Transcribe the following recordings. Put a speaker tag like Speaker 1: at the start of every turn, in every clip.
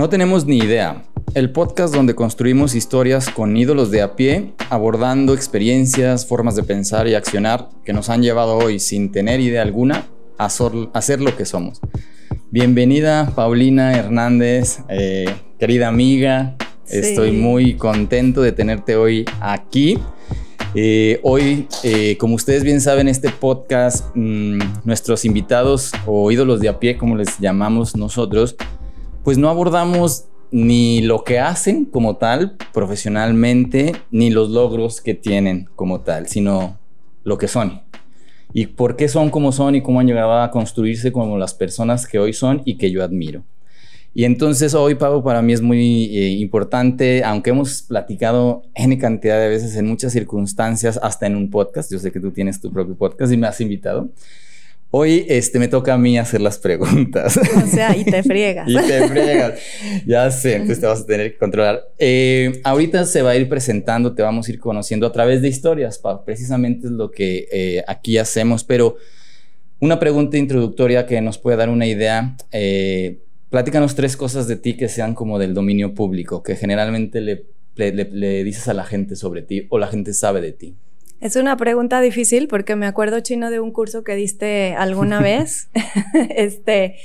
Speaker 1: No tenemos ni idea. El podcast donde construimos historias con ídolos de a pie, abordando experiencias, formas de pensar y accionar que nos han llevado hoy, sin tener idea alguna, a, ser lo que somos. Bienvenida, Paulina Hernández, eh, querida amiga. Estoy muy contento de tenerte hoy aquí. Eh, hoy, eh, como ustedes bien saben, este podcast, mm, nuestros invitados o ídolos de a pie, como les llamamos nosotros, pues no abordamos ni lo que hacen como tal profesionalmente, ni los logros que tienen como tal, sino lo que son. Y por qué son como son y cómo han llegado a construirse como las personas que hoy son y que yo admiro. Y entonces hoy, Pablo, para mí es muy eh, importante, aunque hemos platicado N cantidad de veces en muchas circunstancias, hasta en un podcast, yo sé que tú tienes tu propio podcast y me has invitado, Hoy este, me toca a mí hacer las preguntas.
Speaker 2: O sea, y te friegas.
Speaker 1: y te friegas. Ya sé, entonces te vas a tener que controlar. Eh, ahorita se va a ir presentando, te vamos a ir conociendo a través de historias, precisamente es lo que eh, aquí hacemos, pero una pregunta introductoria que nos puede dar una idea. Eh, platícanos tres cosas de ti que sean como del dominio público, que generalmente le, le dices a la gente sobre ti o la gente sabe de ti.
Speaker 2: Es una pregunta difícil porque me acuerdo chino de un curso que diste alguna vez, este,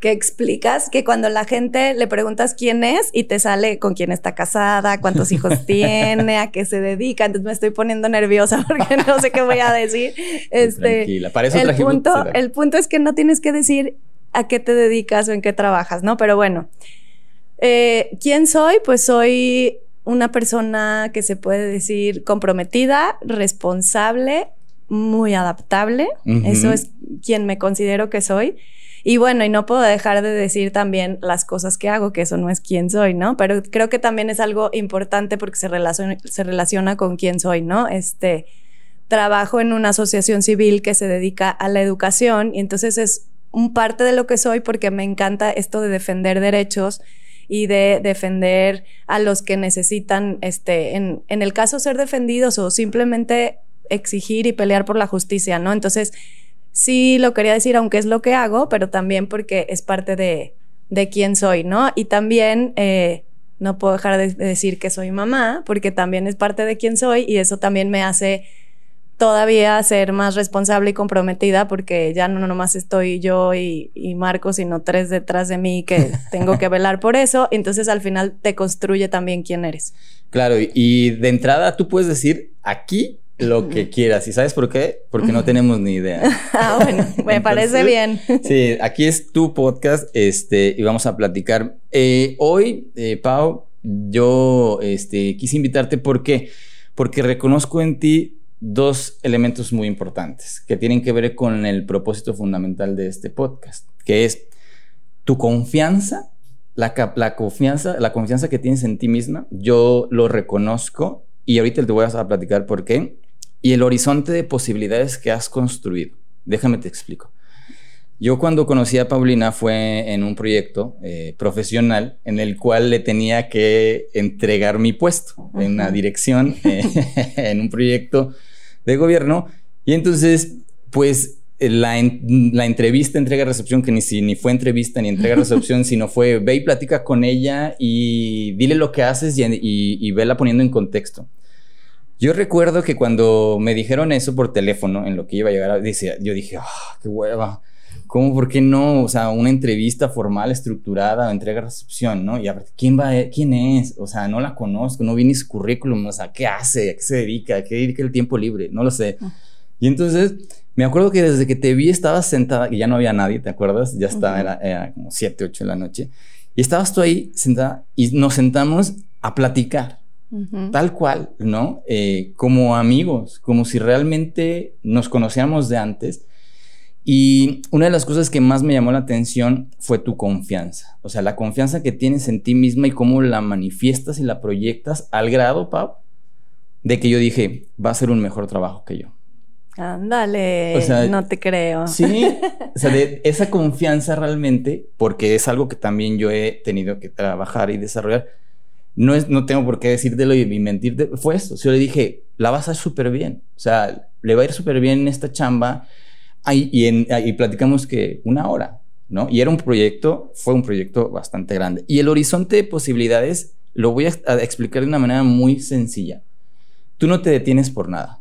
Speaker 2: que explicas que cuando la gente le preguntas quién es y te sale con quién está casada, cuántos hijos tiene, a qué se dedica, entonces me estoy poniendo nerviosa porque no sé qué voy a decir. Este,
Speaker 1: Tranquila, para eso
Speaker 2: el punto, el punto es que no tienes que decir a qué te dedicas o en qué trabajas, ¿no? Pero bueno, eh, ¿quién soy? Pues soy una persona que se puede decir comprometida, responsable, muy adaptable. Eso es quien me considero que soy. Y bueno, y no puedo dejar de decir también las cosas que hago, que eso no es quién soy, ¿no? Pero creo que también es algo importante porque se relaciona, se relaciona con quién soy, ¿no? Este, trabajo en una asociación civil que se dedica a la educación y entonces es un parte de lo que soy porque me encanta esto de defender derechos y de defender a los que necesitan, este, en, en el caso ser defendidos o simplemente exigir y pelear por la justicia, ¿no? Entonces, sí lo quería decir, aunque es lo que hago, pero también porque es parte de, de quién soy, ¿no? Y también eh, no puedo dejar de decir que soy mamá, porque también es parte de quién soy y eso también me hace todavía ser más responsable y comprometida porque ya no nomás estoy yo y, y Marco, sino tres detrás de mí que tengo que velar por eso. Entonces al final te construye también quién eres.
Speaker 1: Claro, y de entrada tú puedes decir aquí lo que quieras. ¿Y sabes por qué? Porque no tenemos ni idea.
Speaker 2: ah, bueno, me parece bien.
Speaker 1: sí, aquí es tu podcast este, y vamos a platicar. Eh, hoy, eh, Pau, yo este, quise invitarte porque, porque reconozco en ti dos elementos muy importantes que tienen que ver con el propósito fundamental de este podcast, que es tu confianza, la, confianza, la confianza que tienes en ti misma. Yo lo reconozco y ahorita te voy a platicar por qué. Y el horizonte de posibilidades que has construido. Déjame te explico. Yo cuando conocí a Paulina fue en un proyecto eh, profesional en el cual le tenía que entregar mi puesto en una dirección, eh, en un proyecto de gobierno. Y entonces, pues la, la entrevista, entrega, recepción, que ni, ni fue entrevista ni entrega, recepción, sino fue ve y platica con ella y dile lo que haces y, y, vela poniendo en contexto. Yo recuerdo que cuando me dijeron eso por teléfono, en lo que iba a llegar, decía, yo dije, ah, qué hueva. ¿Cómo, por qué no? O sea, una entrevista formal, estructurada, entrega, recepción, ¿no? Y a ver, ¿quién va, quién es? O sea, no la conozco, no vi ni su currículum, o sea, ¿qué hace? ¿A qué se dedica? ¿A qué dedica el tiempo libre? No lo sé. Ah. Y entonces, me acuerdo que desde que te vi estabas sentada, y ya no había nadie, ¿te acuerdas? Ya estaba, era, como 7, 8 de la noche. Y estabas tú ahí sentada y nos sentamos a platicar. Tal cual, ¿no? Eh, como amigos, como si realmente nos conocíamos de antes y una de las cosas que más me llamó la atención fue tu confianza. O sea, la confianza que tienes en ti misma y cómo la manifiestas y la proyectas al grado, Pau, de que yo dije, va a ser un mejor trabajo que yo.
Speaker 2: Ándale, no te creo.
Speaker 1: Sí, o sea, de esa confianza realmente, porque es algo que también yo he tenido que trabajar y desarrollar. No, es, no tengo por qué decírtelo y mentirte, fue eso. Yo le dije, la vas a hacer súper bien. O sea, le va a ir súper bien en esta chamba y, en, y platicamos que una hora, ¿no? Y era un proyecto, fue un proyecto bastante grande. Y el horizonte de posibilidades lo voy a, explicar de una manera muy sencilla. Tú no te detienes por nada.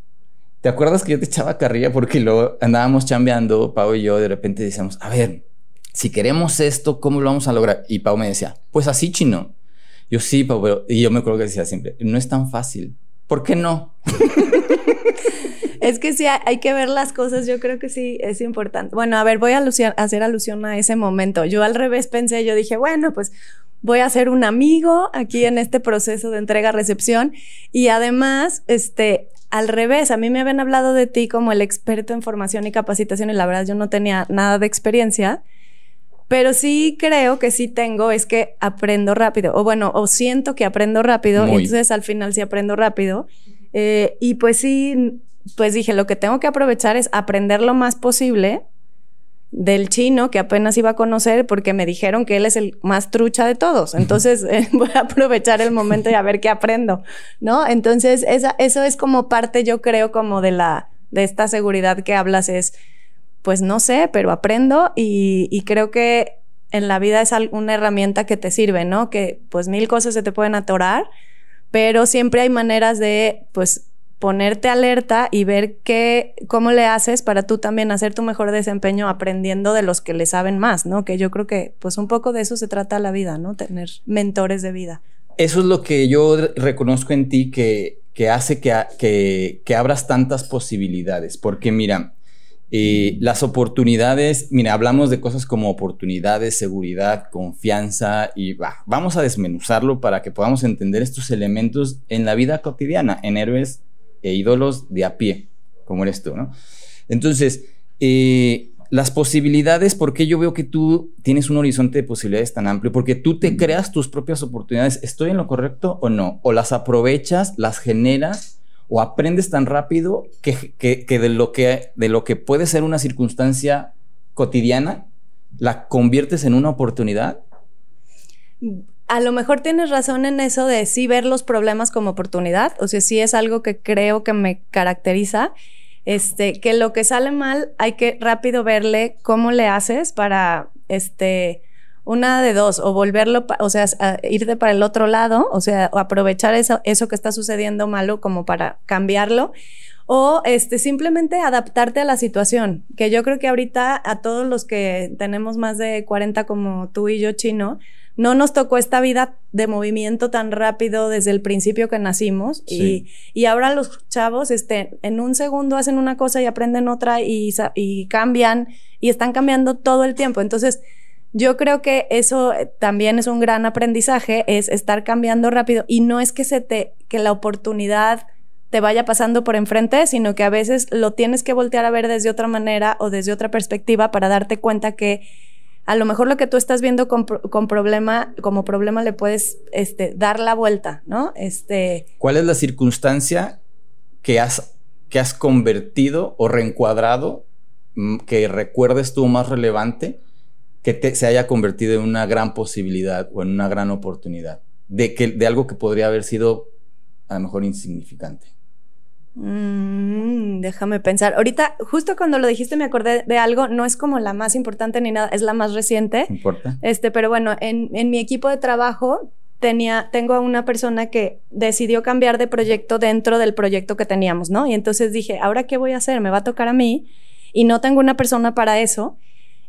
Speaker 1: ¿Te acuerdas que yo te echaba carrilla porque luego andábamos chambeando, Pau y yo, de repente decíamos, a ver, si queremos esto, ¿cómo lo vamos a lograr? Y Pau me decía, pues así, chino. Yo sí, Pau, pero... Y yo me acuerdo que decía siempre, no es tan fácil. ¿Por qué no?
Speaker 2: es que sí, hay que ver las cosas, yo creo que sí es importante. Bueno, a ver, voy a hacer alusión a ese momento. Yo al revés pensé, yo dije, bueno, pues voy a ser un amigo aquí en este proceso de entrega-recepción y además, este, al revés, a mí me habían hablado de ti como el experto en formación y capacitación y la verdad yo no tenía nada de experiencia, pero sí creo que sí tengo, es que aprendo rápido, o bueno, o siento que aprendo rápido, y entonces al final sí aprendo rápido. Eh, y pues sí, pues dije, lo que tengo que aprovechar es aprender lo más posible del chino que apenas iba a conocer porque me dijeron que él es el más trucha de todos. Entonces eh, voy a aprovechar el momento y a ver qué aprendo, ¿no? Entonces esa, eso es como parte, yo creo, como de la, de esta seguridad que hablas es, pues no sé, pero aprendo y, creo que en la vida es una herramienta que te sirve, ¿no? Que pues mil cosas se te pueden atorar, pero siempre hay maneras de, pues, ponerte alerta y ver qué, cómo le haces para tú también hacer tu mejor desempeño aprendiendo de los que le saben más, ¿no? Que yo creo que pues un poco de eso se trata la vida, ¿no? Tener mentores de vida.
Speaker 1: Eso es lo que yo reconozco en ti que, que hace que, que, que abras tantas posibilidades, porque mira, eh, las oportunidades, mira, hablamos de cosas como oportunidades, seguridad, confianza y vamos a desmenuzarlo para que podamos entender estos elementos en la vida cotidiana, en héroes e ídolos de a pie, como eres tú, ¿no? Entonces, eh, las posibilidades, ¿por qué yo veo que tú tienes un horizonte de posibilidades tan amplio? Porque tú te creas tus propias oportunidades. ¿Estoy en lo correcto o no? ¿O las aprovechas, las generas o aprendes tan rápido que, que, de, lo que de lo que puede ser una circunstancia cotidiana, la conviertes en una oportunidad?
Speaker 2: a lo mejor tienes razón en eso de sí ver los problemas como oportunidad, o sea, sí es algo que creo que me caracteriza, este, que lo que sale mal hay que rápido verle cómo le haces para, este, una de dos, o volverlo, o sea, irte para el otro lado, o sea, aprovechar eso, eso que está sucediendo malo como para cambiarlo, o este, simplemente adaptarte a la situación, que yo creo que ahorita a todos los que tenemos más de 40 como tú y yo, chino, no nos tocó esta vida de movimiento tan rápido desde el principio que nacimos y, y, ahora los chavos este, en un segundo hacen una cosa y aprenden otra y, y cambian y están cambiando todo el tiempo. Entonces, yo creo que eso eh, también es un gran aprendizaje, es estar cambiando rápido y no es que se te, que la oportunidad te vaya pasando por enfrente, sino que a veces lo tienes que voltear a ver desde otra manera o desde otra perspectiva para darte cuenta que a lo mejor lo que tú estás viendo con, problema, como problema le puedes este, dar la vuelta, ¿no? Este...
Speaker 1: ¿Cuál es la circunstancia que has, que has convertido o reencuadrado mm, que recuerdes tú más relevante que se haya convertido en una gran posibilidad o en una gran oportunidad de, que, de algo que podría haber sido a lo mejor insignificante?
Speaker 2: Mm, déjame pensar. Ahorita, justo cuando lo dijiste, me acordé de algo. No es como la más importante ni nada, es la más reciente.
Speaker 1: importa.
Speaker 2: Este, pero bueno, en, en mi equipo de trabajo tenía, tengo a una persona que decidió cambiar de proyecto dentro del proyecto que teníamos, ¿no? Y entonces dije, ¿ahora qué voy a hacer? Me va a tocar a mí y no tengo una persona para eso.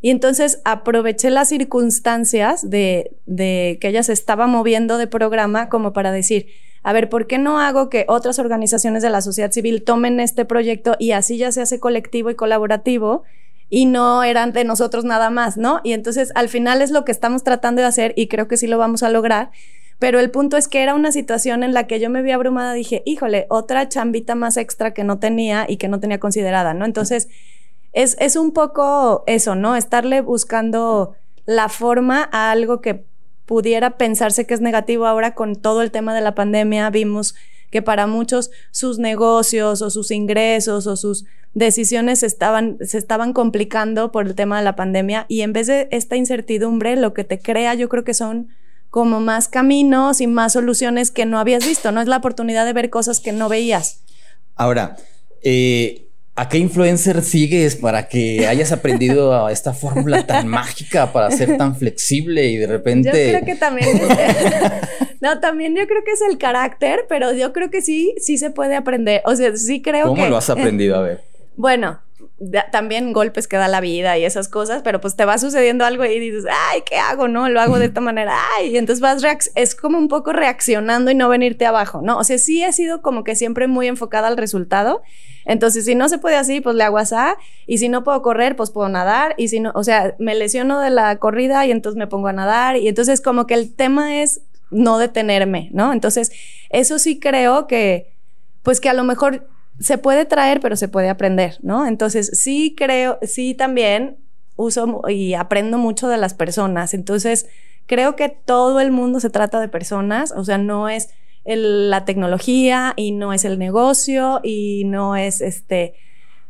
Speaker 2: Y entonces aproveché las circunstancias de, que ella se estaba moviendo de programa como para decir, a ver, ¿por qué no hago que otras organizaciones de la sociedad civil tomen este proyecto y así ya se hace colectivo y colaborativo? y no eran de nosotros nada más, ¿no? Y entonces al final es lo que estamos tratando de hacer y creo que sí lo vamos a lograr. Pero el punto es que era una situación en la que yo me vi abrumada, dije, híjole, otra chambita más extra que no tenía y que no tenía considerada, ¿no? Entonces, es, es un poco eso, ¿no? Estarle buscando la forma a algo que pudiera pensarse que es negativo ahora con todo el tema de la pandemia, vimos que para muchos sus negocios o sus ingresos o sus decisiones estaban, se estaban complicando por el tema de la pandemia y en vez de esta incertidumbre, lo que te crea yo creo que son como más caminos y más soluciones que no habías visto, no es la oportunidad de ver cosas que no veías.
Speaker 1: Ahora, eh, ¿A qué influencer sigues para que hayas aprendido a esta fórmula tan mágica para ser tan flexible y de repente... Yo
Speaker 2: creo que también... no, también yo creo que es el carácter, pero yo creo que sí, sí se puede aprender. O sea, sí creo
Speaker 1: que...
Speaker 2: ¿Cómo
Speaker 1: lo has aprendido? A ver.
Speaker 2: Bueno, también golpes que da la vida y esas cosas, pero pues te va sucediendo algo y dices, ay, ¿qué hago? No, lo hago de esta manera, ay, y entonces vas, es como un poco reaccionando y no venirte abajo, ¿no? O sea, sí he sido como que siempre muy enfocada al resultado, entonces si no se puede así, pues le hago así, y si no puedo correr, pues puedo nadar, y si no, o sea, me lesiono de la corrida y entonces me pongo a nadar, y entonces como que el tema es no detenerme, ¿no? Entonces, eso sí creo que, pues que a lo mejor se puede traer, pero se puede aprender, ¿no? Entonces, sí creo, sí también uso y aprendo mucho de las personas. Entonces, creo que todo el mundo se trata de personas, o sea, no es la tecnología y no es el negocio y no es este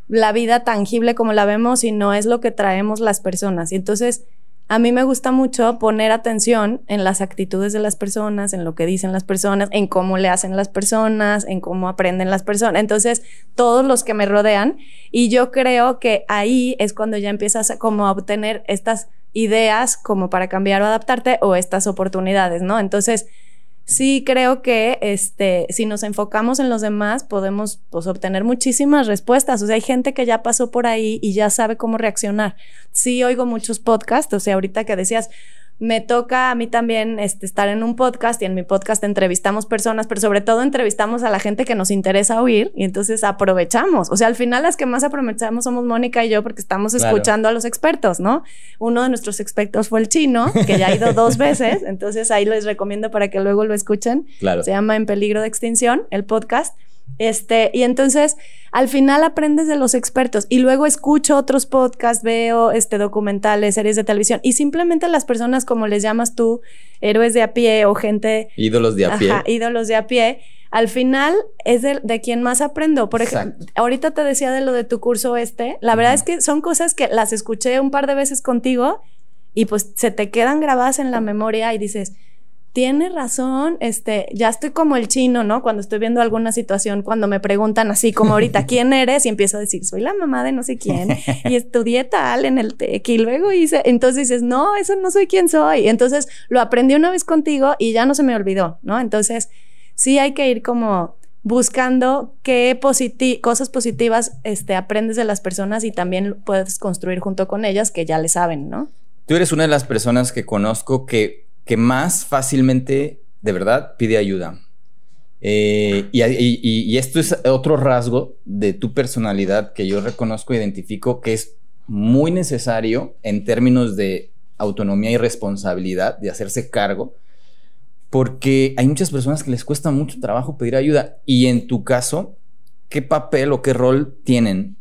Speaker 2: la vida tangible como la vemos y no es lo que traemos las personas. Y entonces, a mí me gusta mucho poner atención en las actitudes de las personas, en lo que dicen las personas, en cómo le hacen las personas, en cómo aprenden las personas. Entonces, todos los que me rodean. Y yo creo que ahí es cuando ya empiezas a, como a obtener estas ideas como para cambiar o adaptarte o estas oportunidades, ¿no? Entonces, sí creo que este, si nos enfocamos en los demás, podemos pues, obtener muchísimas respuestas. O sea, hay gente que ya pasó por ahí y ya sabe cómo reaccionar. Sí oigo muchos podcasts, o sea, ahorita que decías, me toca a mí también este, estar en un podcast y en mi podcast entrevistamos personas, pero sobre todo entrevistamos a la gente que nos interesa oír y entonces aprovechamos. O sea, al final las que más aprovechamos somos Mónica y yo porque estamos escuchando a los expertos, ¿no? Uno de nuestros expertos fue el chino, que ya ha ido dos veces, entonces ahí les recomiendo para que luego lo escuchen.
Speaker 1: Claro.
Speaker 2: Se llama En peligro de extinción, el podcast. Este, y entonces al final aprendes de los expertos y luego escucho otros podcasts, veo este, documentales, series de televisión y simplemente las personas como les llamas tú, héroes de a pie o gente...
Speaker 1: Ídolos de a pie.
Speaker 2: ídolos de a pie. Al final es de, de quien más aprendo. Por ejemplo, ahorita te decía de lo de tu curso este. La verdad es que son cosas que las escuché un par de veces contigo y pues se te quedan grabadas en la memoria y dices, tiene razón, este, ya estoy como el chino, ¿no? Cuando estoy viendo alguna situación, cuando me preguntan así como ahorita, ¿quién eres? Y empiezo a decir, soy la mamá de no sé quién y estudié tal en el TEC y luego hice, entonces dices, no, eso no soy quién soy. Entonces lo aprendí una vez contigo y ya no se me olvidó, ¿no? Entonces sí hay que ir como buscando qué cosas positivas este, aprendes de las personas y también puedes construir junto con ellas que ya le saben, ¿no?
Speaker 1: Tú eres una de las personas que conozco que que más fácilmente, de verdad, pide ayuda. Eh, y, esto es otro rasgo de tu personalidad que yo reconozco, e identifico que es muy necesario en términos de autonomía y responsabilidad, de hacerse cargo, porque hay muchas personas que les cuesta mucho trabajo pedir ayuda. Y en tu caso, ¿qué papel o qué rol tienen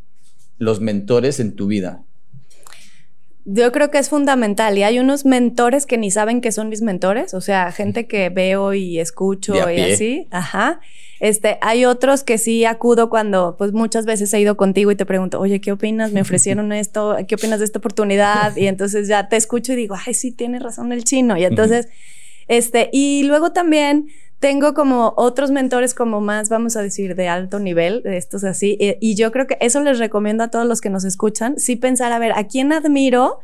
Speaker 1: los mentores en tu vida?
Speaker 2: Yo creo que es fundamental y hay unos mentores que ni saben que son mis mentores, o sea, gente que veo y escucho y así, ajá. Este, hay otros que sí acudo cuando, pues muchas veces he ido contigo y te pregunto, oye, ¿qué opinas? Me ofrecieron esto, ¿qué opinas de esta oportunidad? Y entonces ya te escucho y digo, ay, sí, tiene razón el chino. Y entonces, este, y luego también tengo como otros mentores como más, vamos a decir, de alto nivel, de estos así, y, y yo creo que eso les recomiendo a todos los que nos escuchan, sí pensar, a ver, ¿a quién admiro?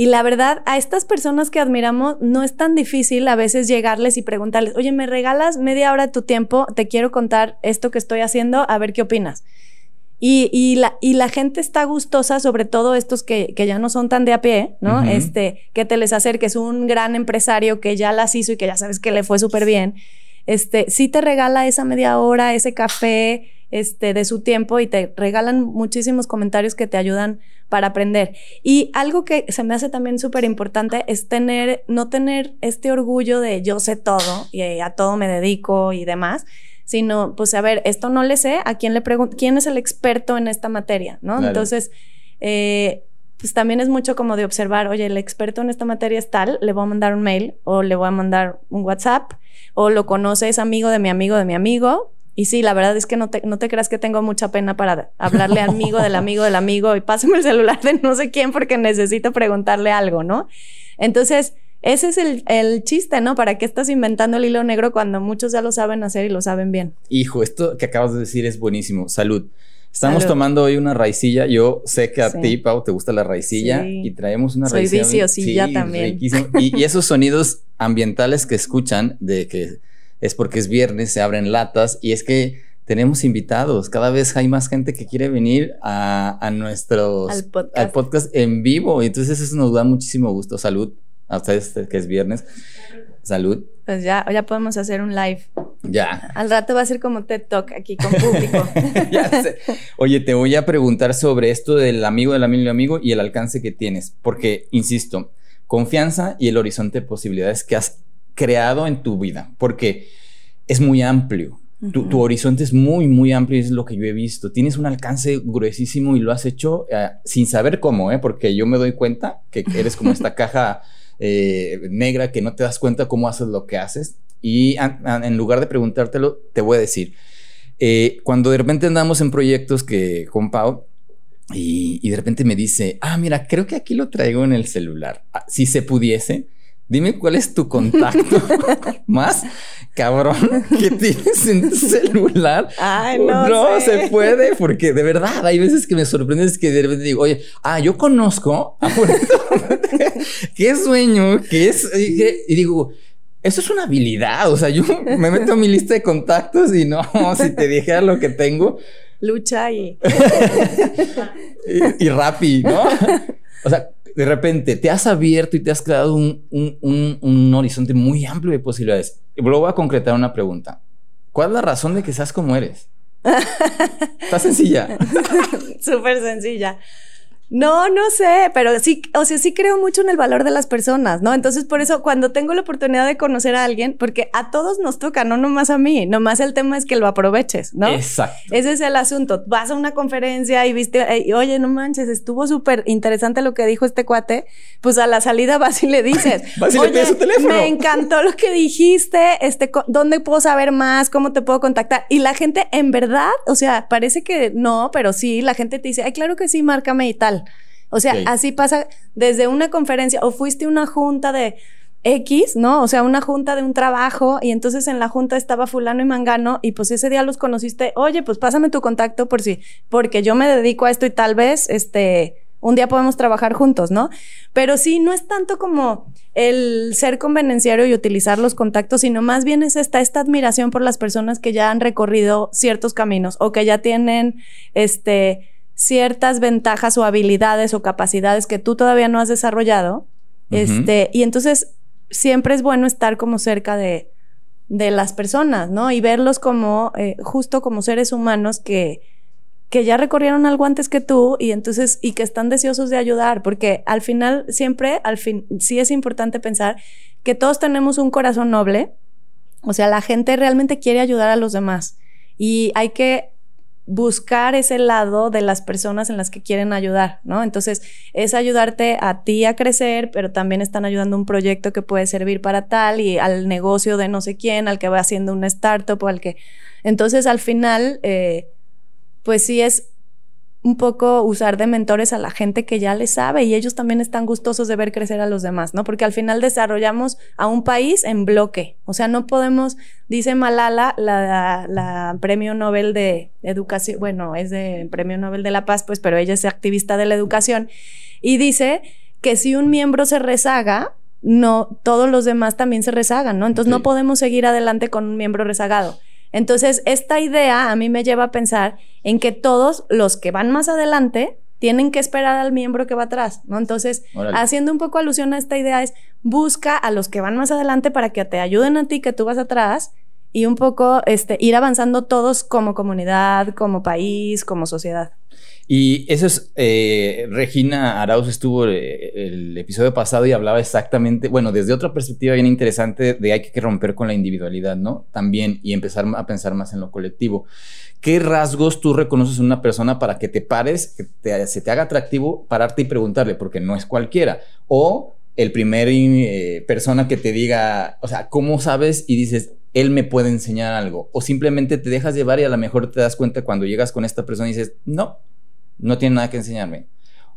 Speaker 2: Y la verdad, a estas personas que admiramos no es tan difícil a veces llegarles y preguntarles, oye, ¿me regalas media hora de tu tiempo? Te quiero contar esto que estoy haciendo, a ver qué opinas. Y, y, la, y la gente está gustosa, sobre todo estos que, que ya no son tan de a pie, ¿no? Este, que te les acerques un gran empresario que ya las hizo y que ya sabes que le fue súper bien. Este, sí te regala esa media hora, ese café, este, de su tiempo y te regalan muchísimos comentarios que te ayudan para aprender. Y algo que se me hace también súper importante es tener, no tener este orgullo de yo sé todo y a todo me dedico y demás, sino pues a ver, esto no le sé, a quién le pregunto, quién es el experto en esta materia, ¿no? Entonces, eh, pues también es mucho como de observar, oye, el experto en esta materia es tal, le voy a mandar un mail o le voy a mandar un WhatsApp o lo conoce, es amigo de mi amigo de mi amigo, y sí, la verdad es que no te, no te creas que tengo mucha pena para hablarle al amigo del amigo del amigo y pásame el celular de no sé quién porque necesito preguntarle algo, ¿no? Entonces, ese es el, el, chiste, ¿no? ¿Para qué estás inventando el hilo negro cuando muchos ya lo saben hacer y lo saben bien?
Speaker 1: Hijo, esto que acabas de decir es buenísimo. Salud. Estamos
Speaker 2: Salud.
Speaker 1: tomando hoy una raicilla. Yo sé que a
Speaker 2: Sí.
Speaker 1: ti, Pau, te gusta la raicilla
Speaker 2: Sí.
Speaker 1: y traemos una
Speaker 2: Soy
Speaker 1: raicilla.
Speaker 2: viciosilla
Speaker 1: Sí,
Speaker 2: también.
Speaker 1: y esos sonidos ambientales que escuchan de que es porque es viernes, se abren latas y es que tenemos invitados. Cada vez hay más gente que quiere venir a, a nuestros
Speaker 2: Al podcast.
Speaker 1: al podcast en vivo. Y entonces eso nos da muchísimo gusto. Salud a ustedes que es viernes. Salud.
Speaker 2: Pues ya, ya podemos hacer un live.
Speaker 1: Ya.
Speaker 2: Al rato va a ser como TED Talk aquí con público.
Speaker 1: Ya sé. Oye, te voy a preguntar sobre esto del amigo del amigo del amigo y el alcance que tienes, porque, insisto, confianza y el horizonte de posibilidades que has creado en tu vida, porque es muy amplio. Tu, tu horizonte es muy, muy amplio y es lo que yo he visto. Tienes un alcance gruesísimo y lo has hecho eh, sin saber cómo, ¿eh? porque yo me doy cuenta que eres como esta caja eh, negra que no te das cuenta cómo haces lo que haces. Y en lugar de preguntártelo, te voy a decir, eh, cuando de repente andamos en proyectos que con Pau y, y de repente me dice, ah, mira, creo que aquí lo traigo en el celular. Ah, si se pudiese, dime cuál es tu contacto más cabrón que tienes en tu celular.
Speaker 2: Ay, no, sé.
Speaker 1: se puede, porque de verdad hay veces que me sorprende es que de repente digo, oye, ah, yo conozco a qué sueño, que es, y, digo, eso es una habilidad, o sea, yo me meto a mi lista de contactos y no, si te dijera lo que tengo,
Speaker 2: Lucha y.
Speaker 1: y, y Rappi, ¿no? O sea, de repente te has abierto y te has creado un, un- un- un horizonte muy amplio de posibilidades. Y luego voy a concretar una pregunta. ¿Cuál es la razón de que seas como eres? Está sencilla.
Speaker 2: Súper sencilla. No, no sé, pero sí, o sea, sí creo mucho en el valor de las personas, ¿no? Entonces, por eso, cuando tengo la oportunidad de conocer a alguien, porque a todos nos toca, no nomás a mí, nomás el tema es que lo aproveches, ¿no?
Speaker 1: Exacto.
Speaker 2: Ese es el asunto. Vas a una conferencia y viste, eh, y, oye, no manches, estuvo súper interesante lo que dijo este cuate. Pues a la salida vas y le dices,
Speaker 1: Vas y le pides su teléfono".
Speaker 2: me encantó lo que dijiste, este, ¿dónde puedo saber más? ¿Cómo te puedo contactar? Y la gente, en verdad, o sea, parece que no, pero sí, la gente te dice, ay, claro que sí, márcame y tal. O sea, así pasa desde una conferencia o fuiste una junta de X, ¿no? O sea, una junta de un trabajo y entonces en la junta estaba fulano y mangano y pues ese día los conociste, oye, pues pásame tu contacto por si, porque yo me dedico a esto y tal vez, este, un día podemos trabajar juntos, ¿no? Pero sí, no es tanto como el ser convenenciario y utilizar los contactos, sino más bien es esta, esta admiración por las personas que ya han recorrido ciertos caminos o que ya tienen, este, ciertas ventajas o habilidades o capacidades que tú todavía no has desarrollado. Este, y entonces siempre es bueno estar como cerca de, de las personas, ¿no? Y verlos como, eh, justo como seres humanos que, que ya recorrieron algo antes que tú y entonces, y que están deseosos de ayudar, porque al final, siempre, al fin, sí es importante pensar que todos tenemos un corazón noble, o sea, la gente realmente quiere ayudar a los demás y hay que buscar ese lado de las personas en las que quieren ayudar, ¿no? Entonces, es ayudarte a ti a crecer, pero también están ayudando un proyecto que puede servir para tal y al negocio de no sé quién, al que va haciendo una startup o al que... Entonces, al final, eh, pues sí es un poco usar de mentores a la gente que ya le sabe y ellos también están gustosos de ver crecer a los demás, ¿no? Porque al final desarrollamos a un país en bloque. O sea, no podemos, dice Malala, la, la premio Nobel de educación, bueno, es de premio Nobel de la Paz, pues, pero ella es activista de la educación y dice que si un miembro se rezaga, no, todos los demás también se rezagan, ¿no? Entonces no podemos seguir adelante con un miembro rezagado. Entonces, esta idea a mí me lleva a pensar en que todos los que van más adelante tienen que esperar al miembro que va atrás, ¿no? Entonces,
Speaker 1: Órale.
Speaker 2: haciendo un poco alusión a esta idea es busca a los que van más adelante para que te ayuden a ti que tú vas atrás y un poco este ir avanzando todos como comunidad, como país, como sociedad.
Speaker 1: Y eso es, eh, Regina Arauz estuvo eh, el episodio pasado y hablaba exactamente, bueno, desde otra perspectiva bien interesante de hay que romper con la individualidad, ¿no? También y empezar a pensar más en lo colectivo. ¿Qué rasgos tú reconoces en una persona para que te pares, que te- se te haga atractivo pararte y preguntarle, porque no es cualquiera? O el primer eh, persona que te diga, o sea, ¿cómo sabes? Y dices, él me puede enseñar algo. O simplemente te dejas llevar y a lo mejor te das cuenta cuando llegas con esta persona y dices, no, no tiene nada que enseñarme.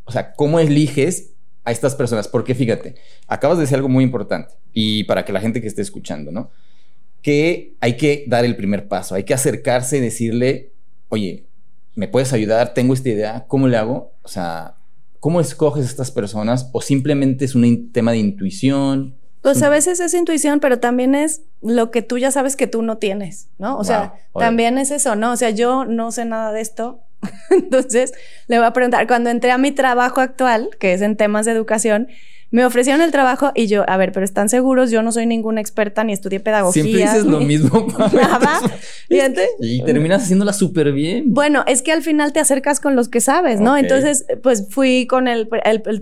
Speaker 1: O sea, ¿cómo eliges a estas personas? Porque fíjate, acabas de decir algo muy importante y para que la gente que esté escuchando, ¿no? Que hay que dar el primer paso, hay que acercarse y decirle, oye, ¿me puedes ayudar? Tengo esta idea, ¿cómo le hago? O sea, ¿cómo escoges estas personas? ¿O simplemente es un tema de intuición?
Speaker 2: Pues a veces es intuición, pero también es lo que tú ya sabes que tú no tienes, ¿no? O sea, también es eso, ¿no? O sea, yo no sé nada de esto. Entonces, le voy a preguntar, cuando entré a mi trabajo actual, que es en temas de educación, me ofrecieron el trabajo y yo, a ver, pero están seguros, yo no soy ninguna experta ni estudié pedagogía.
Speaker 1: Siempre dices lo mismo. Nada. y, terminas haciéndola súper bien.
Speaker 2: Bueno, es que al final te acercas con los que sabes, ¿no? Entonces, pues fui con el,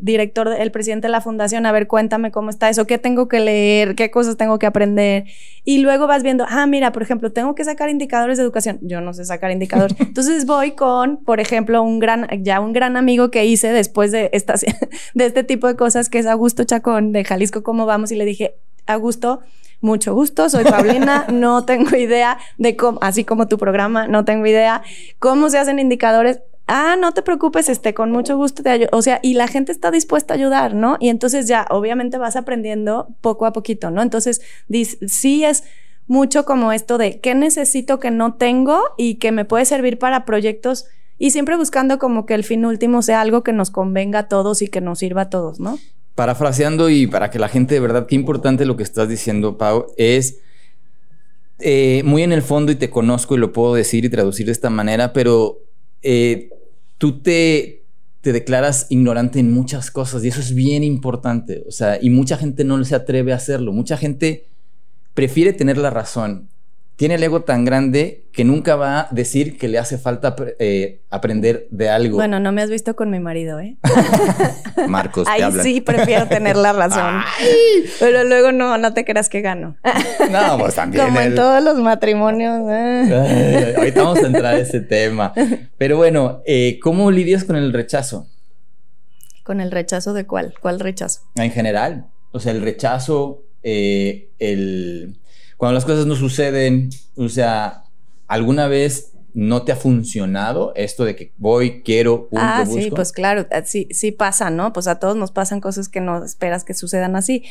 Speaker 2: director, el presidente de la fundación, a ver, cuéntame cómo está eso, qué tengo que leer, qué cosas tengo que aprender. Y luego vas viendo, ah, mira, por ejemplo, tengo que sacar indicadores de educación. Yo no sé sacar indicadores. Entonces voy con, por ejemplo, un gran, ya un gran amigo que hice después de, estas, de este tipo de cosas, que es Augusto Chacón de Jalisco, ¿cómo vamos? Y le dije, Augusto, mucho gusto, soy Paulina, no tengo idea de cómo, así como tu programa, no tengo idea cómo se hacen indicadores. Ah, no te preocupes, este, con mucho gusto te ayudo. O sea, y la gente está dispuesta a ayudar, ¿no? Y entonces ya, obviamente vas aprendiendo poco a poquito, ¿no? Entonces, sí es mucho como esto de qué necesito que no tengo y que me puede servir para proyectos y siempre buscando como que el fin último sea algo que nos convenga a todos y que nos sirva a todos, ¿no?
Speaker 1: Parafraseando y para que la gente de verdad, qué importante lo que estás diciendo, Pau, es eh, muy en el fondo y te conozco y lo puedo decir y traducir de esta manera, pero eh, tú te, te declaras ignorante en muchas cosas y eso es bien importante, o sea, y mucha gente no se atreve a hacerlo, mucha gente prefiere tener la razón tiene el ego tan grande que nunca va a decir que le hace falta eh, aprender de algo.
Speaker 2: Bueno, no me has visto con mi marido, ¿eh?
Speaker 1: Marcos,
Speaker 2: te Ahí sí prefiero tener la razón. Pero luego no, no te creas que gano.
Speaker 1: no, pues también.
Speaker 2: Como en todos los matrimonios.
Speaker 1: ¿eh? ahorita vamos a entrar a ese tema. Pero bueno, eh, ¿cómo lidias con el rechazo?
Speaker 2: ¿Con el rechazo de cuál? ¿Cuál rechazo?
Speaker 1: En general. O sea, el rechazo, el cuando las cosas no suceden, o sea, ¿alguna vez no te ha funcionado esto de que voy, quiero,
Speaker 2: punto, Ah, sí, pues claro, eh, sí, sí pasa, ¿no? Pues a todos nos pasan cosas que no esperas que sucedan así.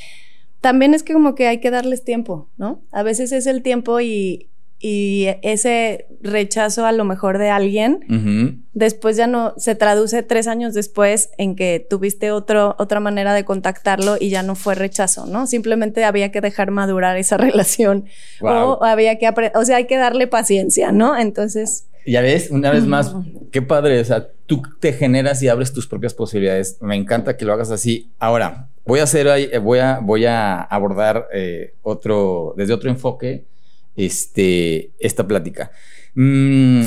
Speaker 2: También es que como que hay que darles tiempo, ¿no? A veces es el tiempo y, y ese rechazo a lo mejor de alguien, después ya no se traduce tres años después en que tuviste otro, otra manera de contactarlo y ya no fue rechazo, ¿no? Simplemente había que dejar madurar esa relación o había que aprender, o sea, hay que darle paciencia, ¿no? Entonces...
Speaker 1: Ya ves, una vez más, qué padre, o sea, tú te generas y abres tus propias posibilidades. Me encanta que lo hagas así. Ahora, voy a hacer, eh, voy a, voy a abordar eh, otro, desde otro enfoque este, esta plática. Mm,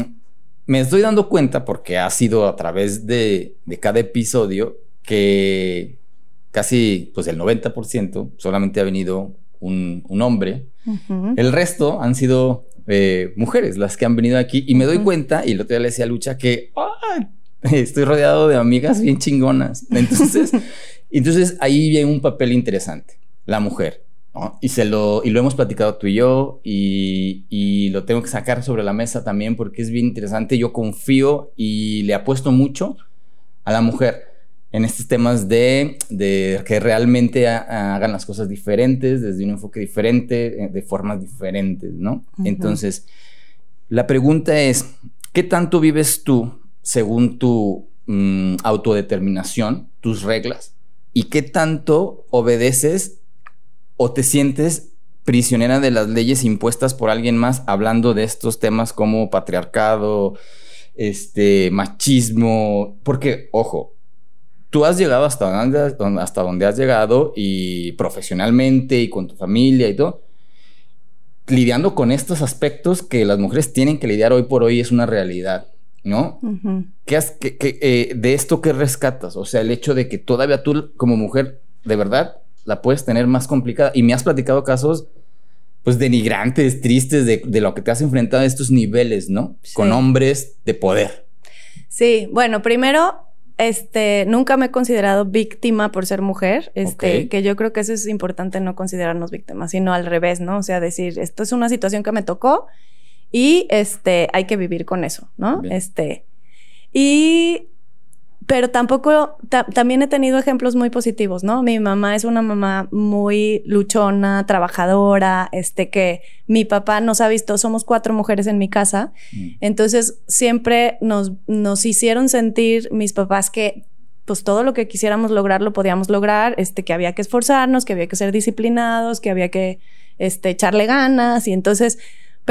Speaker 1: me estoy dando cuenta, porque ha sido a través de, cada episodio, que casi pues el 90% solamente ha venido un, hombre. El resto han sido eh, mujeres las que han venido aquí. Y me doy cuenta, y el otro día le decía a Lucha, que estoy rodeado de amigas bien chingonas. Entonces, entonces ahí viene un papel interesante, la mujer. Y, se lo, y lo hemos platicado tú y yo y, y, lo tengo que sacar sobre la mesa también porque es bien interesante. Yo confío y le apuesto mucho a la mujer en estos temas de, de que realmente hagan las cosas diferentes, desde un enfoque diferente, eh, de formas diferentes, ¿no? Entonces, la pregunta es, ¿qué tanto vives tú según tu mm, autodeterminación, tus reglas? ¿Y qué tanto obedeces o te sientes prisionera de las leyes impuestas por alguien más hablando de estos temas como patriarcado, este, machismo, porque, ojo, tú has llegado hasta donde, hasta donde has llegado y profesionalmente y con tu familia y todo, lidiando con estos aspectos que las mujeres tienen que lidiar hoy por hoy es una realidad, ¿no? ¿Qué, eh, de esto qué rescatas? O sea, el hecho de que todavía tú como mujer, de verdad, la puedes tener más complicada. Y me has platicado casos, pues, denigrantes, tristes de, lo que te has enfrentado a estos niveles, ¿no? Con hombres de poder.
Speaker 2: Sí, bueno, primero, este, nunca me he considerado víctima por ser mujer, este, que yo creo que eso es importante no considerarnos víctimas, sino al revés, ¿no? O sea, decir, esto es una situación que me tocó y, este, hay que vivir con eso, ¿no? Este, y pero tampoco, también he tenido ejemplos muy positivos, ¿no? Mi mamá es una mamá muy luchona, trabajadora, este que mi papá nos ha visto, somos cuatro mujeres en mi casa, mm. entonces siempre nos, nos hicieron sentir mis papás que pues todo lo que quisiéramos lograr lo podíamos lograr, este, que había que esforzarnos, que había que ser disciplinados, que había que este, echarle ganas y entonces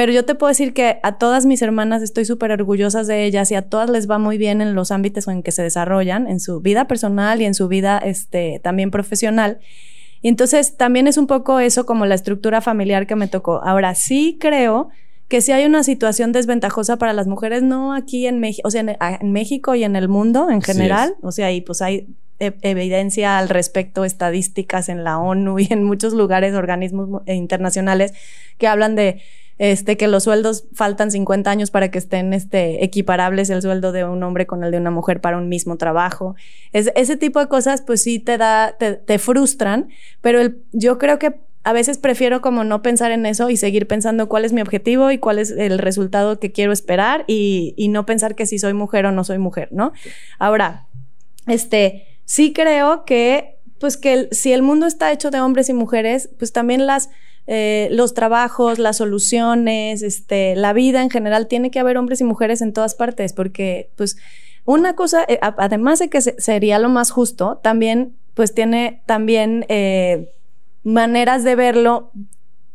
Speaker 2: pero yo te puedo decir que a todas mis hermanas estoy súper orgullosas de ellas y a todas les va muy bien en los ámbitos en que se desarrollan, en su vida personal y en su vida este, también profesional. Y entonces también es un poco eso como la estructura familiar que me tocó. Ahora sí creo que si hay una situación desventajosa para las mujeres, no aquí en México, o sea, en, México y en el mundo en general, o sea, y pues hay e, evidencia al respecto, estadísticas en la ONU y en muchos lugares, organismos internacionales que hablan de este, que los sueldos faltan 50 años para que estén este, equiparables el sueldo de un hombre con el de una mujer para un mismo trabajo. Es, ese tipo de cosas, pues sí te da, te, frustran, pero yo creo que a veces prefiero como no pensar en eso y seguir pensando cuál es mi objetivo y cuál es el resultado que quiero esperar y, y no pensar que si soy mujer o no soy mujer, ¿no? Ahora, este, sí creo que, pues que si el mundo está hecho de hombres y mujeres, pues también las eh, los trabajos, las soluciones, este, la vida en general, tiene que haber hombres y mujeres en todas partes, porque pues una cosa, eh, además de que sería lo más justo, también pues tiene también eh, maneras de verlo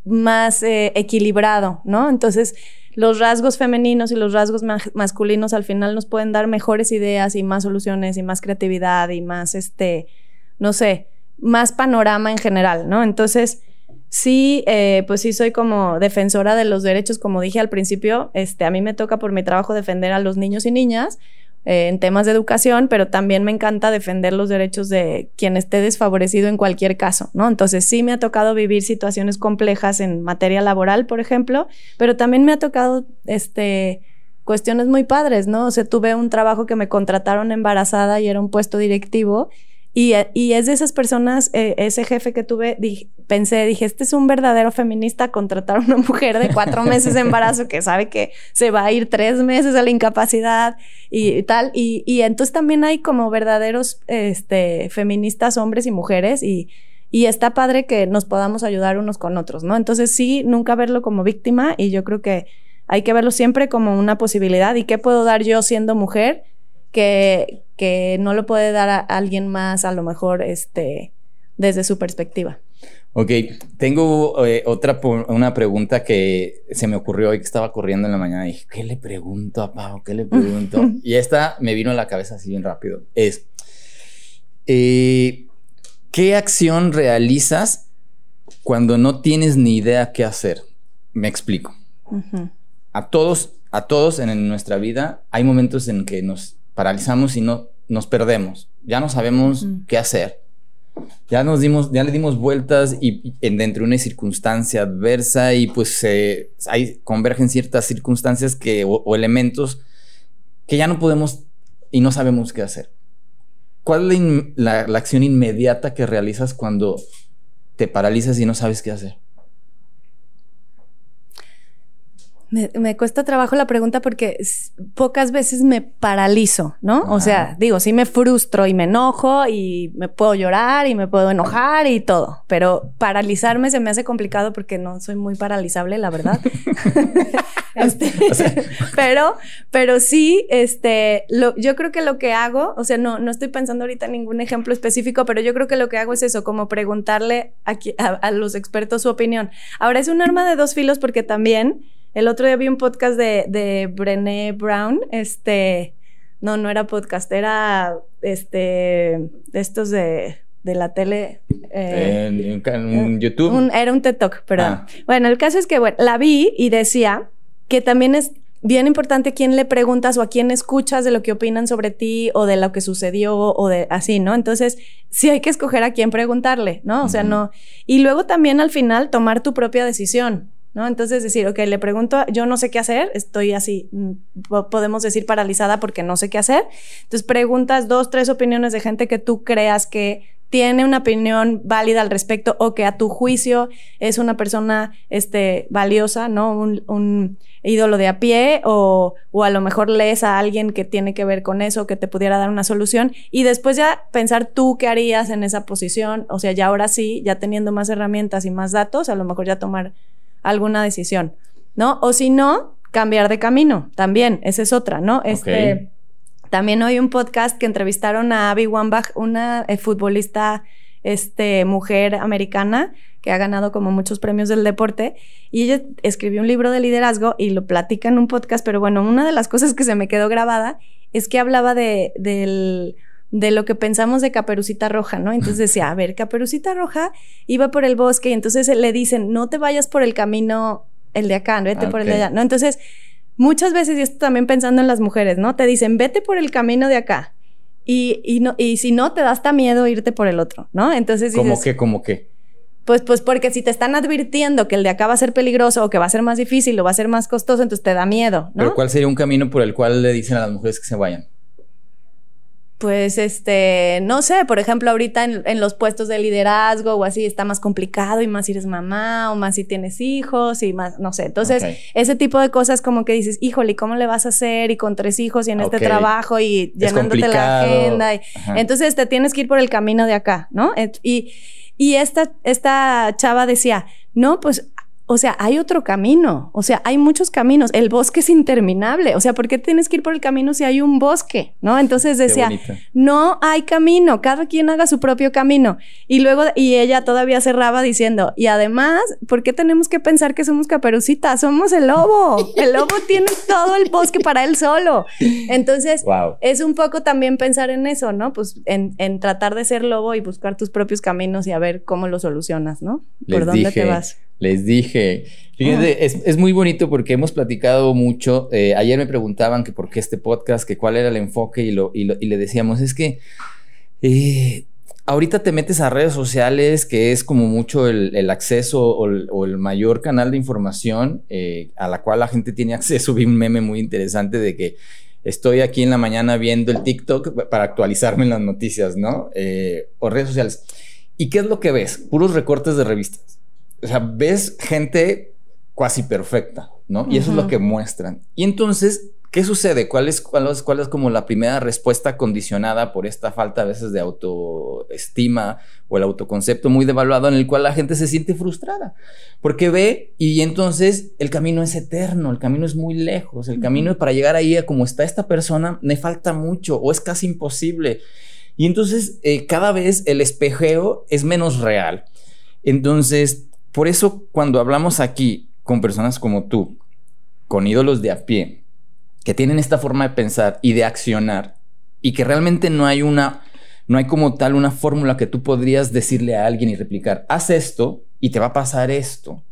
Speaker 2: más equilibrado, ¿no? Entonces, los rasgos femeninos y los rasgos masculinos al final nos pueden dar mejores ideas y más soluciones y más creatividad y más, este, no sé, más panorama en general, ¿no? Entonces, Sí, eh, pues sí soy como defensora de los derechos, como dije al principio, este, a mí me toca por mi trabajo defender a los niños y niñas eh, en temas de educación, pero también me encanta defender los derechos de quien esté desfavorecido en cualquier caso, ¿no? Entonces sí me ha tocado vivir situaciones complejas en materia laboral, por ejemplo, pero también me ha tocado, este, cuestiones muy padres, ¿no? O sea, tuve un trabajo que me contrataron embarazada y era un puesto directivo y, es de esas personas, eh, ese jefe que tuve, pensé, dije, este es un verdadero feminista contratar a una mujer de cuatro meses de embarazo que sabe que se va a ir tres meses a la incapacidad y, tal. Y, y, entonces también hay como verdaderos este, feministas, hombres y mujeres, y, y está padre que nos podamos ayudar unos con otros, ¿no? Entonces sí, nunca verlo como víctima y yo creo que hay que verlo siempre como una posibilidad. ¿Y qué puedo dar yo siendo mujer? Que, que no lo puede dar a alguien más, a lo mejor, este, desde su perspectiva.
Speaker 1: Ok, tengo eh, otra una pregunta que se me ocurrió hoy que estaba corriendo en la mañana y dije, ¿qué le pregunto a Pau? ¿Qué le pregunto? y esta me vino a la cabeza así bien rápido. Es, eh, ¿qué acción realizas cuando no tienes ni idea qué hacer? Me explico. A todos, a todos en nuestra vida hay momentos en que nos paralizamos y no nos perdemos. Ya no sabemos qué hacer. Ya nos dimos, ya le dimos vueltas y, dentro de una circunstancia adversa y pues hay, convergen ciertas circunstancias que, o, elementos que ya no podemos y no sabemos qué hacer. ¿Cuál es la acción inmediata que realizas cuando te paralizas y no sabes qué hacer?
Speaker 2: Me, cuesta trabajo la pregunta porque pocas veces me paralizo, ¿no? O sea, digo, sí me frustro y me enojo y me puedo llorar y me puedo enojar y todo, pero paralizarme se me hace complicado porque no soy muy paralizable, la verdad. Este, pero, pero sí, este, yo creo que lo que hago, o sea, no, no estoy pensando ahorita en ningún ejemplo específico, pero yo creo que lo que hago es eso, como preguntarle a los expertos su opinión. Ahora es un arma de dos filos porque también el otro día vi un podcast de, de Brené Brown, este, no, no era podcast, era este, de estos de, de la tele.
Speaker 1: Eh, en, YouTube.
Speaker 2: era un TED Talk, pero ah. bueno, el caso es que, bueno, la vi y decía que también es bien importante quién le preguntas o a quién escuchas de lo que opinan sobre ti o de lo que sucedió o de así, ¿no? Entonces, sí hay que escoger a quién preguntarle, ¿no? O sea, no. Y luego también al final tomar tu propia decisión. ¿No? Entonces decir, ok, le pregunto, yo no sé qué hacer, estoy así, mm, podemos decir paralizada porque no sé qué hacer. Entonces preguntas dos, tres opiniones de gente que tú creas que tiene una opinión válida al respecto o que a tu juicio es una persona este, valiosa, ¿no? Un, ídolo de a pie o, o, a lo mejor lees a alguien que tiene que ver con eso, que te pudiera dar una solución y después ya pensar tú qué harías en esa posición, o sea, ya ahora sí, ya teniendo más herramientas y más datos, a lo mejor ya tomar alguna decisión, ¿no? O si no, cambiar de camino, también, esa es otra, ¿no? Este, También hoy un podcast que entrevistaron a Abby Wambach, una eh, futbolista este, mujer americana que ha ganado como muchos premios del deporte y ella escribió un libro de liderazgo y lo platica en un podcast, pero bueno, una de las cosas que se me quedó grabada es que hablaba de, de lo que pensamos de Caperucita Roja, ¿no? Entonces decía, a ver, Caperucita Roja iba por el bosque y entonces le dicen, no te vayas por el camino, el de acá, vete por el de allá, ¿no? Entonces, muchas veces, y esto también pensando en las mujeres, ¿no? Te dicen, vete por el camino de acá. Y, y, no, y si no, te da hasta miedo irte por el otro, ¿no? Entonces
Speaker 1: dices... ¿Cómo que, cómo que?
Speaker 2: Pues, pues porque si te están advirtiendo que el de acá va a ser peligroso o que va a ser más difícil o va a ser más costoso, entonces te da miedo, ¿no?
Speaker 1: Pero ¿cuál sería un camino por el cual le dicen a las mujeres que se vayan?
Speaker 2: Pues este, no sé, por ejemplo, ahorita en, los puestos de liderazgo o así está más complicado y más si eres mamá o más si tienes hijos y más, no sé. Entonces, ese tipo de cosas como que dices, híjole, ¿cómo le vas a hacer? Y con tres hijos y en este trabajo y llenándote la agenda. Y, entonces te tienes que ir por el camino de acá, ¿no? Y, y esta, esta chava decía, no, pues o sea, hay otro camino, o sea, hay muchos caminos, el bosque es interminable, o sea, ¿por qué tienes que ir por el camino si hay un bosque? ¿No? Entonces decía, no hay camino, cada quien haga su propio camino. Y luego, y ella todavía cerraba diciendo, y además, ¿por qué tenemos que pensar que somos caperucitas? Somos el lobo, el lobo tiene todo el bosque para él solo. Entonces, es un poco también pensar en eso, ¿no? Pues en, tratar de ser lobo y buscar tus propios caminos y a ver cómo lo solucionas, ¿no? ¿Por dónde te vas?
Speaker 1: Les dije. Fíjense, ah. es, muy bonito porque hemos platicado mucho. Eh, ayer me preguntaban que por qué este podcast, que cuál era el enfoque y, lo, y, le decíamos, es que eh, ahorita te metes a redes sociales, que es como mucho el, acceso o el, mayor canal de información eh, a la cual la gente tiene acceso. Vi un meme muy interesante de que estoy aquí en la mañana viendo el TikTok para actualizarme en las noticias, ¿no? o redes sociales. ¿Y qué es lo que ves? Puros recortes de revistas o sea, ves gente cuasi perfecta, ¿no? Y eso es lo que muestran. Y entonces, ¿qué sucede? ¿Cuál es, cuál, es, ¿Cuál es como la primera respuesta condicionada por esta falta a veces de autoestima o el autoconcepto muy devaluado en el cual la gente se siente frustrada? Porque ve y entonces el camino es eterno, el camino es muy lejos, el camino para llegar ahí a como está esta persona me falta mucho o es casi imposible. Y entonces eh, cada vez el espejeo es menos real. Entonces, por eso cuando hablamos aquí con personas como tú, con ídolos de a pie, que tienen esta forma de pensar y de accionar, y que realmente no hay una, no hay como tal una fórmula que tú podrías decirle a alguien y replicar, haz esto y te va a pasar esto.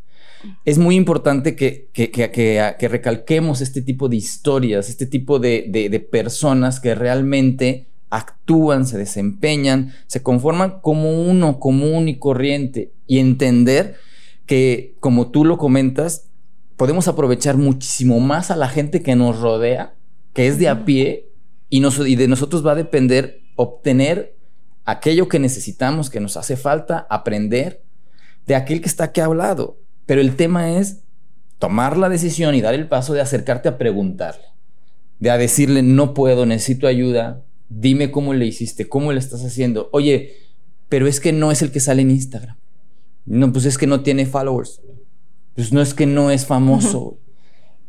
Speaker 1: Es muy importante que, que, recalquemos este tipo de historias, este tipo de, de personas que realmente actúan, se desempeñan, se conforman como uno común y corriente y entender que, como tú lo comentas, podemos aprovechar muchísimo más a la gente que nos rodea, que es de a pie, y, y de nosotros va a depender obtener aquello que necesitamos, que nos hace falta, aprender de aquel que está aquí a lado. Pero el tema es tomar la decisión y dar el paso de acercarte a preguntarle, de a decirle, no puedo, necesito ayuda, dime cómo le hiciste, cómo le estás haciendo. Oye, pero es que no es el que sale en Instagram. No, pues es que no tiene followers. Pues no es que no es famoso.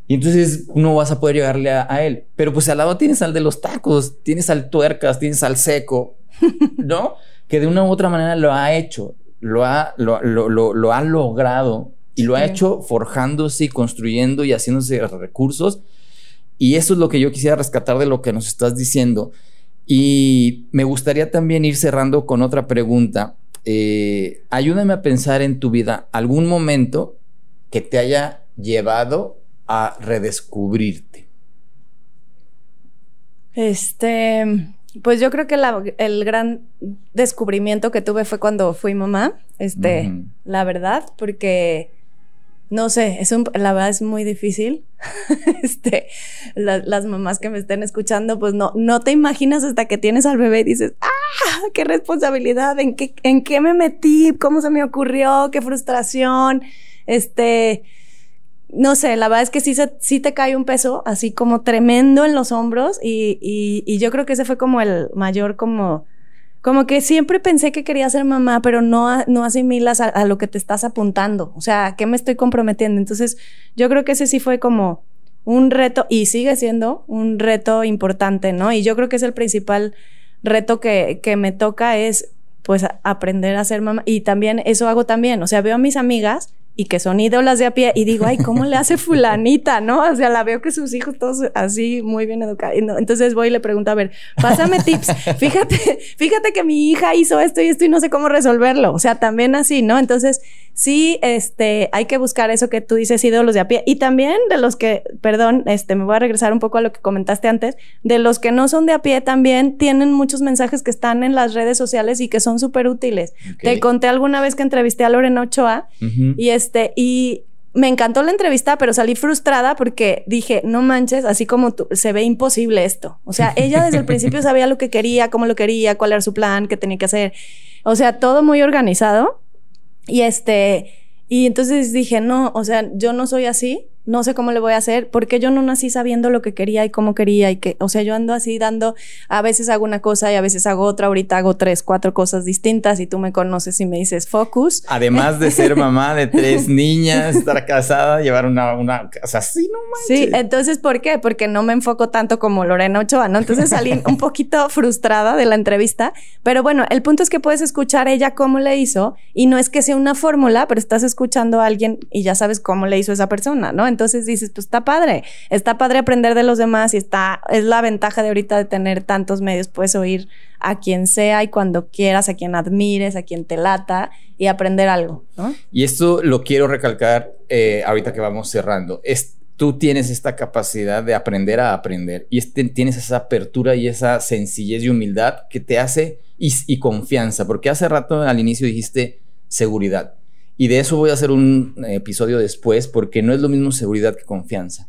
Speaker 1: Y entonces no vas a poder llegarle a, él. Pero pues al lado tienes al de los tacos, tienes al tuercas, tienes al seco, ¿no? que de una u otra manera lo ha hecho, lo ha, lo, lo, ha logrado y lo ha hecho forjándose y construyendo y haciéndose recursos. Y eso es lo que yo quisiera rescatar de lo que nos estás diciendo. Y me gustaría también ir cerrando con otra pregunta eh, ayúdame a pensar en tu vida algún momento que te haya llevado a redescubrirte.
Speaker 2: Este, pues yo creo que el gran descubrimiento que tuve fue cuando fui mamá, este, la verdad, porque no sé, es un, la verdad es muy difícil. este, las mamás que me estén escuchando, pues no, no te imaginas hasta que tienes al bebé y dices, ¡ah! ¡Qué responsabilidad! ¿En qué, en qué me metí? ¿Cómo se me ocurrió? ¡Qué frustración! Este, no sé, la verdad es que sí, se, sí te cae un peso así como tremendo en los hombros y, y, y yo creo que ese fue como el mayor como como que siempre pensé que quería ser mamá, pero no, no asimilas a, lo que te estás apuntando. O sea, ¿a qué me estoy comprometiendo? Entonces, yo creo que ese sí fue como un reto y sigue siendo un reto importante, ¿no? Y yo creo que es el principal reto que, que me toca es pues aprender a ser mamá. Y también eso hago también. O sea, veo a mis amigas y que son ídolas de a pie y digo, ay, ¿cómo le hace fulanita? ¿No? O sea, la veo que sus hijos todos así muy bien educados. Entonces voy y le pregunto, a ver, pásame tips. Fíjate, fíjate que mi hija hizo esto y esto y no sé cómo resolverlo. O sea, también así, ¿no? Entonces, sí, este, hay que buscar eso que tú dices, ídolos de a pie. Y también de los que, perdón, este, me voy a regresar un poco a lo que comentaste antes, de los que no son de a pie también tienen muchos mensajes que están en las redes sociales y que son súper útiles. Te conté alguna vez que entrevisté a Lorena Ochoa y es este, y me encantó la entrevista, pero salí frustrada porque dije, no manches, así como tú, se ve imposible esto. O sea, ella desde el principio sabía lo que quería, cómo lo quería, cuál era su plan, qué tenía que hacer. O sea, todo muy organizado. Y este, y entonces dije, no, o sea, yo no soy así no sé cómo le voy a hacer, porque yo no nací sabiendo lo que quería y cómo quería y que, o sea, yo ando así dando, a veces hago una cosa y a veces hago otra, ahorita hago tres, cuatro cosas distintas y tú me conoces y me dices focus.
Speaker 1: Además de ser mamá de tres niñas, estar casada, llevar una, una casa así, no
Speaker 2: manches. Sí, entonces, ¿por qué? Porque no me enfoco tanto como Lorena Ochoa, ¿no? Entonces salí un poquito frustrada de la entrevista, pero bueno, el punto es que puedes escuchar ella cómo le hizo y no es que sea una fórmula, pero estás escuchando a alguien y ya sabes cómo le hizo esa persona, ¿no? Entonces dices, pues está padre, está padre aprender de los demás y está, es la ventaja de ahorita de tener tantos medios, puedes oír a quien sea y cuando quieras, a quien admires, a quien te lata y aprender algo.
Speaker 1: Y esto lo quiero recalcar eh, ahorita que vamos cerrando. Es, tú tienes esta capacidad de aprender a aprender y este, tienes esa apertura y esa sencillez y humildad que te hace y confianza, porque hace rato al inicio dijiste seguridad. Y de eso voy a hacer un episodio después porque no es lo mismo seguridad que confianza.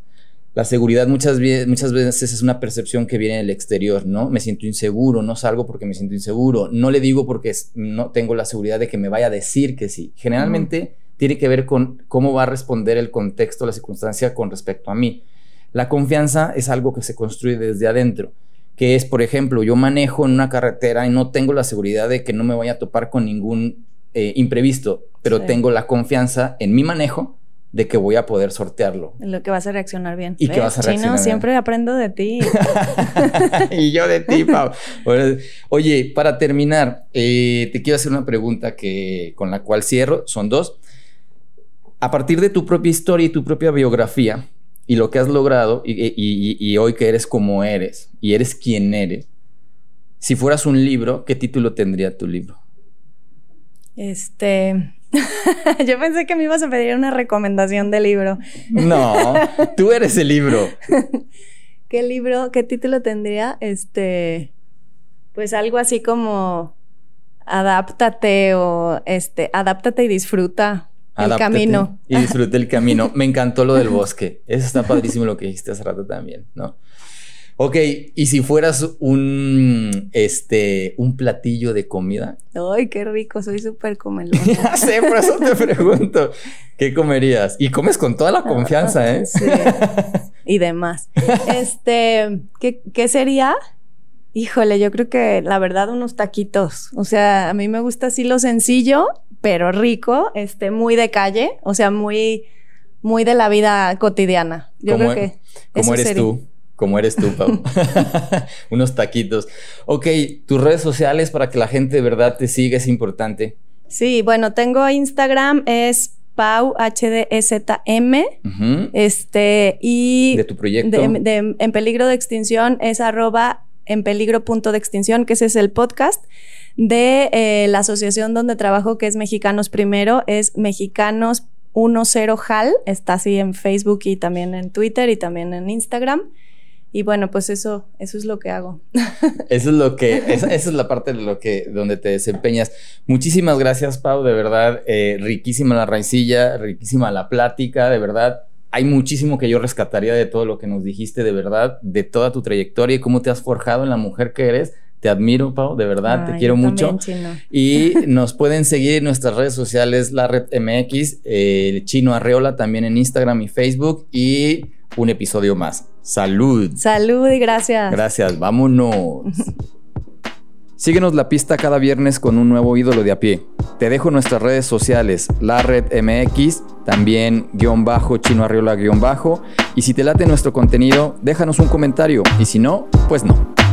Speaker 1: La seguridad muchas, muchas veces es una percepción que viene del exterior, ¿no? Me siento inseguro, no salgo porque me siento inseguro, no le digo porque no tengo la seguridad de que me vaya a decir que sí. Generalmente tiene que ver con cómo va a responder el contexto, la circunstancia con respecto a mí. La confianza es algo que se construye desde adentro, que es, por ejemplo, yo manejo en una carretera y no tengo la seguridad de que no me vaya a topar con ningún eh, imprevisto, pero tengo la confianza en mi manejo de que voy a poder sortearlo.
Speaker 2: Lo que vas a reaccionar bien.
Speaker 1: Y que vas a reaccionar
Speaker 2: siempre aprendo de ti.
Speaker 1: y yo de ti, Pau. Oye, para terminar, eh, te quiero hacer una pregunta que, con la cual cierro. Son dos. A partir de tu propia historia y tu propia biografía y lo que has logrado y hoy que eres como eres y eres quien eres, si fueras un libro, ¿qué título tendría tu libro?
Speaker 2: Este. Yo pensé que me ibas a pedir una recomendación de libro.
Speaker 1: No, tú eres el libro.
Speaker 2: ¿Qué libro, qué título tendría? Este. Pues algo así como Adáptate o este, adáptate y disfruta el camino.
Speaker 1: Y disfruta el camino. Me encantó lo del bosque. Eso está padrísimo lo que dijiste hace rato también, ¿no? Ok, y si fueras un, este, un platillo de comida.
Speaker 2: Ay, qué rico, soy súper comelón.
Speaker 1: ya sé, por eso te pregunto, ¿qué comerías? Y comes con toda la confianza, ¿eh? Sí.
Speaker 2: Y demás. Este, ¿qué, ¿qué sería? Híjole, yo creo que la verdad unos taquitos. O sea, a mí me gusta así lo sencillo, pero rico, este, muy de calle, o sea, muy, muy de la vida cotidiana. Yo creo que.
Speaker 1: ¿Cómo eres tú? Como eres tú, Pau. Unos taquitos. Ok, tus redes sociales para que la gente de verdad te siga es importante.
Speaker 2: Sí, bueno, tengo Instagram, es Pau HDZM. Este, y.
Speaker 1: De tu proyecto.
Speaker 2: en peligro de extinción es arroba en peligro punto de extinción, que ese es el podcast de eh, la asociación donde trabajo, que es Mexicanos Primero, es Mexicanos 10 HAL, está así en Facebook y también en Twitter y también en Instagram. Y bueno, pues eso, eso es lo que hago.
Speaker 1: Eso es lo que, esa, es la parte de lo que, donde te desempeñas. Muchísimas gracias, Pau, de verdad, eh, riquísima la raicilla, riquísima la plática, de verdad. Hay muchísimo que yo rescataría de todo lo que nos dijiste, de verdad, de toda tu trayectoria y cómo te has forjado en la mujer que eres. Te admiro, Pau, de verdad, te quiero mucho. Y nos pueden seguir en nuestras redes sociales, la red MX, el chino Arreola también en Instagram y Facebook y un episodio más. Salud.
Speaker 2: Salud y gracias.
Speaker 1: Gracias, vámonos. Síguenos la pista cada viernes con un nuevo ídolo de a pie. Te dejo nuestras redes sociales, la red MX, también guion bajo, chino arriola guion bajo. Y si te late nuestro contenido, déjanos un comentario. Y si no, pues no.